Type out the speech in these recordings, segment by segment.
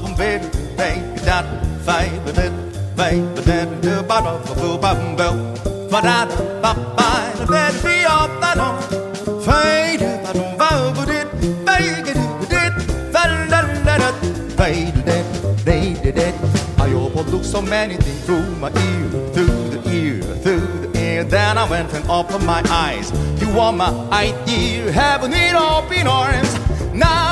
bum bed, bang, dat, fai, but it, bang, but then the bottom of the bum bell. But I, but by the bed, be all that on. So many things through my ear, through the ear, through the ear. Then I went and opened my eyes. You are my idea, having it all in arms Now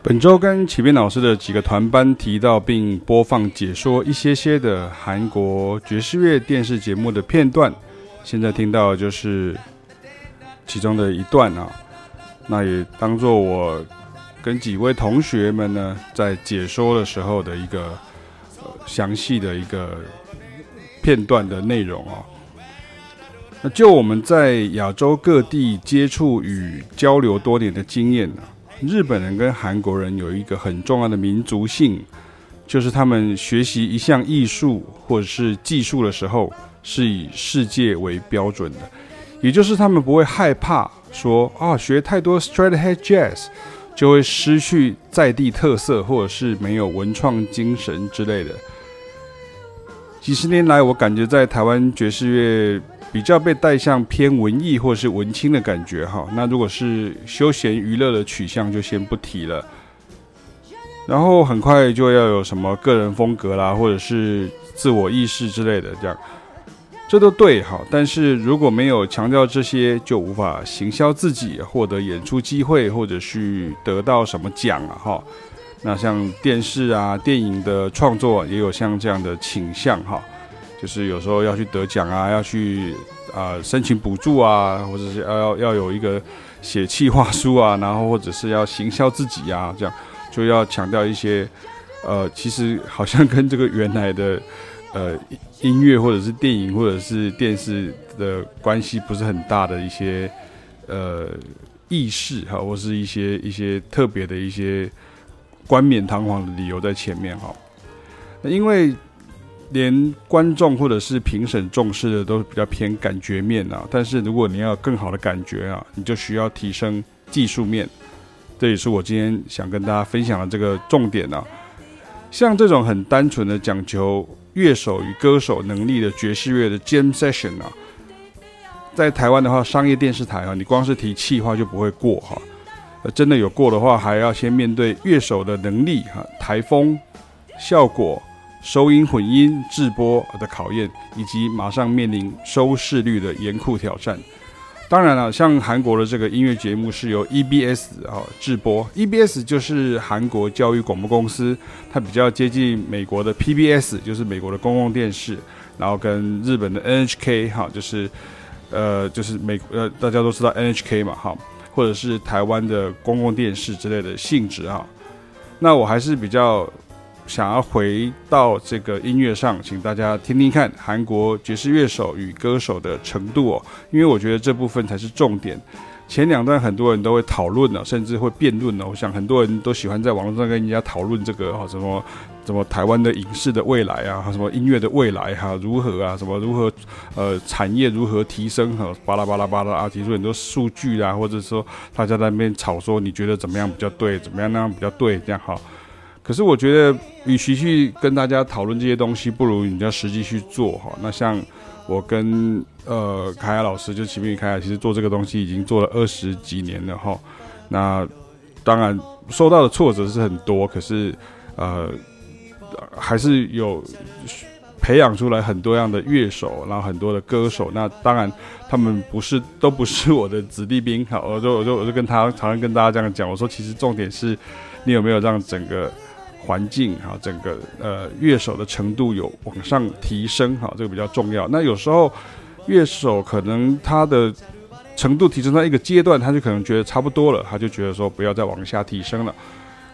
本周跟启斌老师的几个团班提到并播放解说一些些的韩国爵士乐电视节目的片段，现在听到就是其中的一段啊，那也当做我跟几位同学们呢在解说的时候的一个呃详细的一个片段的内容啊。那就我们在亚洲各地接触与交流多年的经验呢。日本人跟韩国人有一个很重要的民族性，就是他们学习一项艺术或者是技术的时候，是以世界为标准的，也就是他们不会害怕说啊，学太多 straighthead jazz 就会失去在地特色，或者是没有文创精神之类的。几十年来，我感觉在台湾爵士乐。比较被带向偏文艺或是文青的感觉哈，那如果是休闲娱乐的取向就先不提了。然后很快就要有什么个人风格啦，或者是自我意识之类的，这样这都对哈。但是如果没有强调这些，就无法行销自己，获得演出机会，或者是得到什么奖啊哈。那像电视啊、电影的创作也有像这样的倾向哈。就是有时候要去得奖啊，要去啊、申请补助啊，或者是要要要有一个写企划书啊，然后或者是要行销自己啊，这样就要强调一些呃，其实好像跟这个原来的呃音乐或者是电影或者是电视的关系不是很大的一些呃意识哈，或是一些一些特别的一些冠冕堂皇的理由在前面哈，因为。连观众或者是评审重视的都比较偏感觉面啊，但是如果你要有更好的感觉啊，你就需要提升技术面，这也是我今天想跟大家分享的这个重点啊。像这种很单纯的讲求乐手与歌手能力的爵士乐的 Jam Session 啊，在台湾的话，商业电视台啊，你光是提气话就不会过哈，真的有过的话，还要先面对乐手的能力哈，台风效果。收音混音制播的考验，以及马上面临收视率的严酷挑战。当然了，像韩国的这个音乐节目是由 EBS 啊制播，EBS 就是韩国教育广播公司，它比较接近美国的 PBS，就是美国的公共电视，然后跟日本的 NHK 哈，就是呃就是美呃大家都知道 NHK 嘛哈，或者是台湾的公共电视之类的性质哈。那我还是比较。想要回到这个音乐上，请大家听听看韩国爵士乐手与歌手的程度哦，因为我觉得这部分才是重点。前两段很多人都会讨论呢，甚至会辩论呢。我想很多人都喜欢在网络上跟人家讨论这个哈，什么什么台湾的影视的未来啊，什么音乐的未来哈，如何啊，什么如何呃产业如何提升哈，巴拉巴拉巴拉啊，提出很多数据啊，或者说大家在那边吵说你觉得怎么样比较对，怎么样那样比较对，这样哈。可是我觉得，与其去跟大家讨论这些东西，不如你要实际去做哈。那像我跟呃凯亚老师，就启明与凯亚，其实做这个东西已经做了二十几年了哈。那当然受到的挫折是很多，可是呃还是有培养出来很多样的乐手，然后很多的歌手。那当然他们不是都不是我的子弟兵哈。我就我就我就跟他常常跟大家这样讲，我说其实重点是你有没有让整个。环境哈，整个呃乐手的程度有往上提升哈，这个比较重要。那有时候乐手可能他的程度提升到一个阶段，他就可能觉得差不多了，他就觉得说不要再往下提升了。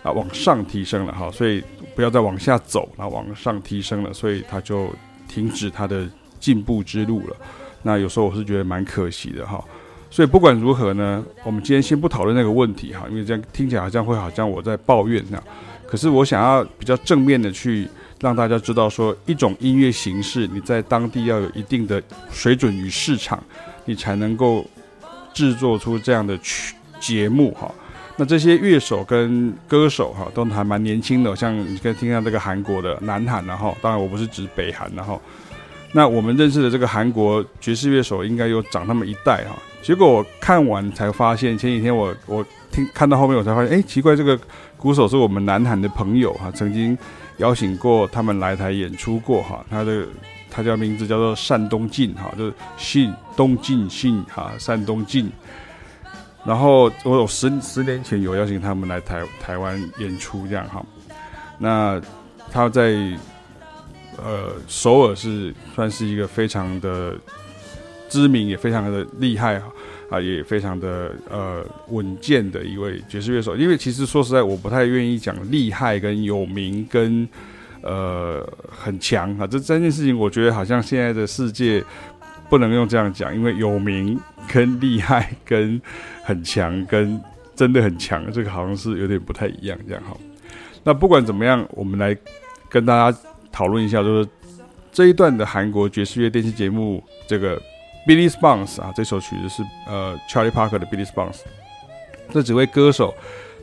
啊往上提升了哈，所以不要再往下走，然后往上提升了，所以他就停止他的进步之路了。那有时候我是觉得蛮可惜的哈。所以不管如何呢，我们今天先不讨论那个问题哈，因为这样听起来好像会好像我在抱怨那样。可是我想要比较正面的去让大家知道说，一种音乐形式，你在当地要有一定的水准与市场，你才能够制作出这样的曲节目哈。那这些乐手跟歌手哈都还蛮年轻的，像你可以听下这个韩国的南韩，然后当然我不是指北韩，然后那我们认识的这个韩国爵士乐手应该有长那么一代哈。结果我看完才发现，前几天我我听看到后面我才发现，哎，奇怪，这个鼓手是我们南韩的朋友哈，曾经邀请过他们来台演出过哈，他的他叫名字叫做单东进哈，就是信东进信哈，单东进。然后我有十十年前有邀请他们来台台湾演出这样哈，那他在呃首尔是算是一个非常的。知名也非常的厉害哈啊，也非常的呃稳健的一位爵士乐手。因为其实说实在，我不太愿意讲厉害跟有名跟呃很强啊，这三件事情，我觉得好像现在的世界不能用这样讲，因为有名跟厉害跟很强跟真的很强，这个好像是有点不太一样这样哈。那不管怎么样，我们来跟大家讨论一下，就是这一段的韩国爵士乐电视节目这个。Billy Spangs 啊，这首曲子是呃 Charlie Parker 的 Billy Spangs。这几位歌手，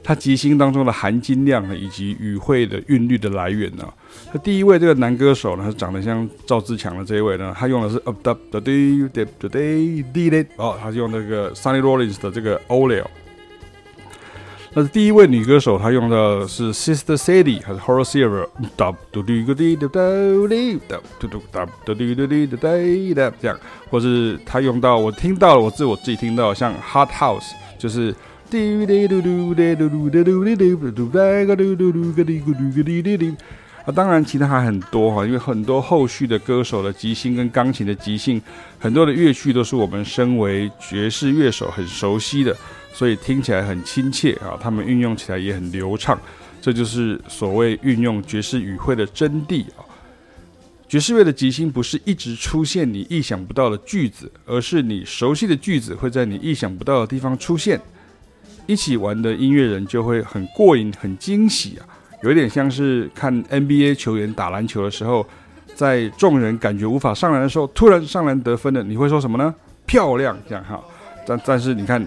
他即兴当中的含金量以及语汇的韵律的来源呢？那第一位这个男歌手呢，他长得像赵自强的这一位呢，他用的是 Up Up the Day the Day Did It 哦，他是用那个 Sunny Rollins 的这个 Ole。那是第一位女歌手，她用的是 Sister Sadie 还是 Horace Silver？哒嘟嘟个滴哒哒哩哒嘟嘟哒嘟嘟嘟嘟哒哒这样，或是她用到我听到了，我自我自己听到像 Hot House，就是滴滴嘟嘟滴嘟嘟滴嘟滴嘟嘟哒个嘟嘟嘟个滴咕嘟个滴滴滴。啊，当然其他还很多哈，因为很多后续的歌手的即兴跟钢琴的即兴，很多的乐曲都是我们身为爵士乐手很熟悉的。所以听起来很亲切啊，他们运用起来也很流畅，这就是所谓运用爵士语汇的真谛啊。爵士乐的即兴不是一直出现你意想不到的句子，而是你熟悉的句子会在你意想不到的地方出现，一起玩的音乐人就会很过瘾、很惊喜啊，有一点像是看 NBA 球员打篮球的时候，在众人感觉无法上篮的时候，突然上篮得分了，你会说什么呢？漂亮，这样哈。但但是你看。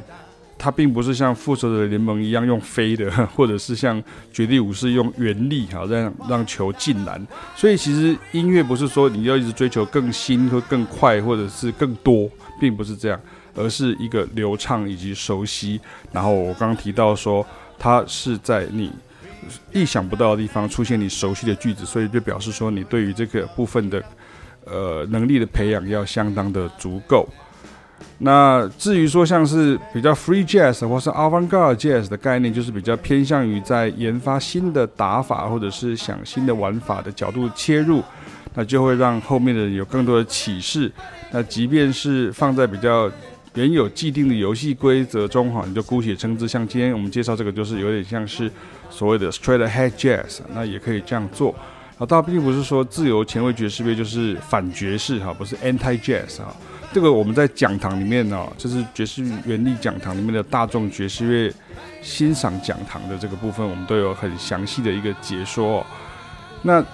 它并不是像复仇者联盟一样用飞的，或者是像绝地武士用原力哈，让让球进篮。所以其实音乐不是说你要一直追求更新或更快，或者是更多，并不是这样，而是一个流畅以及熟悉。然后我刚刚提到说，它是在你意想不到的地方出现你熟悉的句子，所以就表示说你对于这个部分的呃能力的培养要相当的足够。那至于说像是比较 free jazz 或是 avant-garde jazz 的概念，就是比较偏向于在研发新的打法或者是想新的玩法的角度切入，那就会让后面的人有更多的启示。那即便是放在比较原有既定的游戏规则中哈，你就姑且称之，像今天我们介绍这个，就是有点像是所谓的 straight ahead jazz，那也可以这样做。啊，倒并不是说自由前卫爵士乐就是反爵士哈，不是 anti jazz 哈。这个我们在讲堂里面呢，就是爵士原力讲堂里面的大众爵士乐欣赏讲堂的这个部分，我们都有很详细的一个解说。那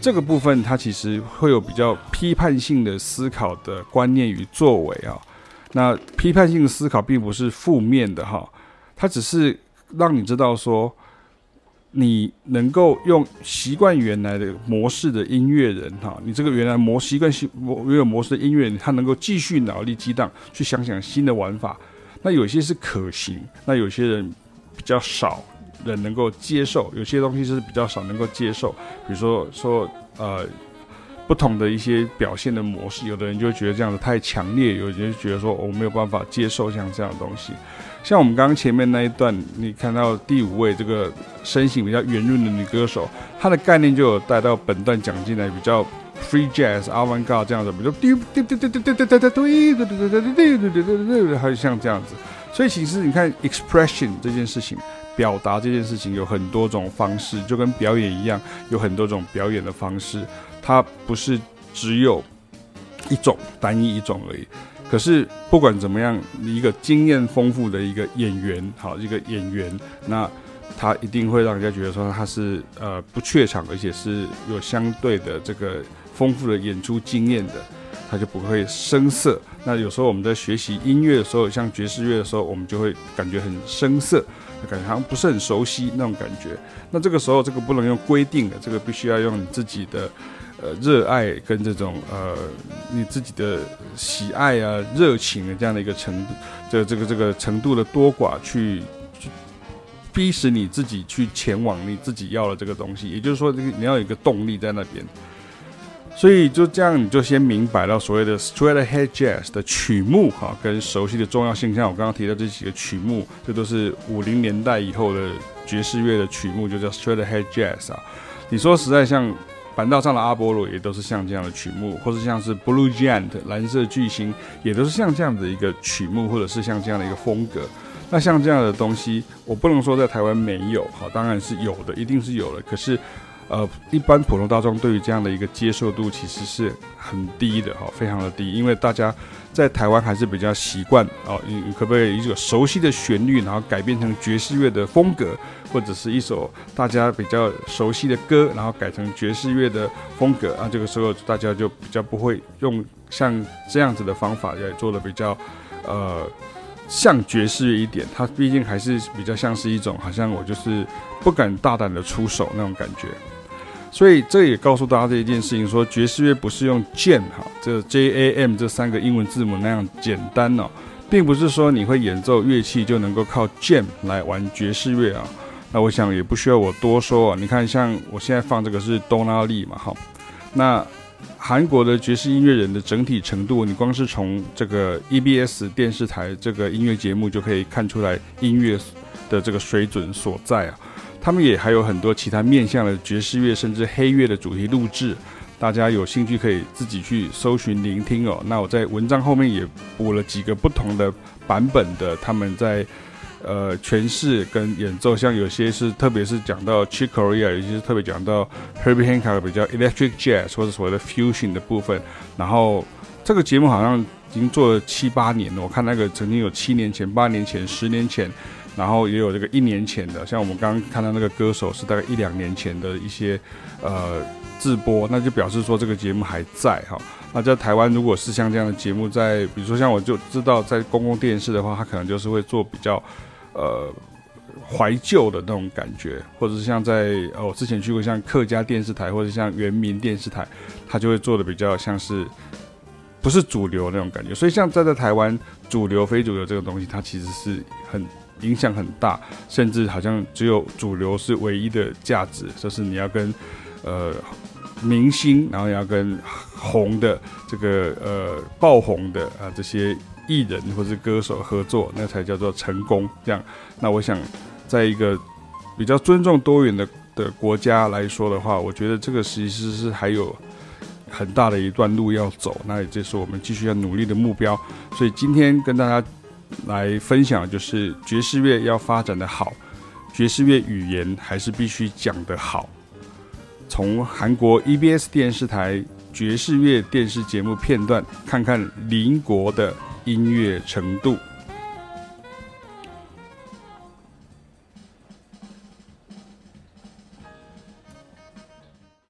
这个部分它其实会有比较批判性的思考的观念与作为啊。那批判性的思考并不是负面的哈，它只是让你知道说。你能够用习惯原来的模式的音乐人哈，你这个原来模习惯性模原有模式的音乐人，他能够继续脑力激荡去想想新的玩法。那有些是可行，那有些人比较少人能够接受，有些东西是比较少能够接受。比如说说呃不同的一些表现的模式，有的人就会觉得这样子太强烈，有人就觉得说我没有办法接受像这样的东西。像我们刚刚前面那一段，你看到第五位这个身形比较圆润的女歌手，她的概念就有带到本段讲进来，比较 free jazz、avant-garde 这样子，比如滴滴滴滴滴滴滴滴滴滴滴滴滴滴滴滴滴，还有像这样子，所以其实你看，expression 这件事情，表达这件事情有很多种方式，就跟表演一样，有很多种表演的方式，它不是只有一种单一一种而已。可是不管怎么样，一个经验丰富的一个演员，好，一个演员，那他一定会让人家觉得说他是呃不怯场，而且是有相对的这个丰富的演出经验的，他就不会生涩。那有时候我们在学习音乐的时候，像爵士乐的时候，我们就会感觉很生涩，感觉好像不是很熟悉那种感觉。那这个时候，这个不能用规定的，这个必须要用你自己的。呃，热爱跟这种呃，你自己的喜爱啊、热情的这样的一个程度，这这个这个程度的多寡，去逼使你自己去前往你自己要的这个东西。也就是说，这个你要有一个动力在那边。所以就这样，你就先明白到所谓的 straight ahead jazz 的曲目哈，跟熟悉的重要性。像我刚刚提到这几个曲目，这都是五零年代以后的爵士乐的曲目，就叫 straight ahead jazz 啊。你说实在像。板道上的阿波罗也都是像这样的曲目，或者像是 Blue Giant 蓝色巨星，也都是像这样的一个曲目，或者是像这样的一个风格。那像这样的东西，我不能说在台湾没有，好，当然是有的，一定是有的。可是。呃，一般普通大众对于这样的一个接受度其实是很低的哈，非常的低，因为大家在台湾还是比较习惯哦，你可不可以一个熟悉的旋律，然后改编成爵士乐的风格，或者是一首大家比较熟悉的歌，然后改成爵士乐的风格啊？这个时候大家就比较不会用像这样子的方法来做的比较呃。像爵士乐一点，它毕竟还是比较像是一种，好像我就是不敢大胆的出手那种感觉。所以这也告诉大家这一件事情：说爵士乐不是用 j 哈，这 J A M 这三个英文字母那样简单哦，并不是说你会演奏乐器就能够靠 j 来玩爵士乐啊。那我想也不需要我多说啊。你看，像我现在放这个是 Donna Lee 嘛，哈，那。韩国的爵士音乐人的整体程度，你光是从这个 EBS 电视台这个音乐节目就可以看出来音乐的这个水准所在啊。他们也还有很多其他面向的爵士乐甚至黑乐的主题录制，大家有兴趣可以自己去搜寻聆听哦。那我在文章后面也补了几个不同的版本的他们在。呃，诠释跟演奏，像有些是，特别是讲到 Chick Corea，有些是特别讲到 Herbie Hancock 比较 Electric Jazz 或者所谓的 Fusion 的部分。然后这个节目好像已经做了七八年了，我看那个曾经有七年前、八年前、十年前，然后也有这个一年前的。像我们刚刚看到那个歌手是大概一两年前的一些呃自播，那就表示说这个节目还在哈。那在台湾，如果是像这样的节目在，比如说像我就知道在公共电视的话，它可能就是会做比较。呃，怀旧的那种感觉，或者是像在呃，我之前去过像客家电视台，或者像原民电视台，它就会做的比较像是不是主流那种感觉。所以像在在台湾，主流非主流这个东西，它其实是很影响很大，甚至好像只有主流是唯一的价值，就是你要跟呃明星，然后要跟红的这个呃爆红的啊这些。艺人或是歌手合作，那才叫做成功。这样，那我想，在一个比较尊重多元的的国家来说的话，我觉得这个其实是还有很大的一段路要走。那也就是我们继续要努力的目标。所以今天跟大家来分享，就是爵士乐要发展的好，爵士乐语言还是必须讲得好。从韩国 EBS 电视台爵士乐电视节目片段，看看邻国的。音乐程度。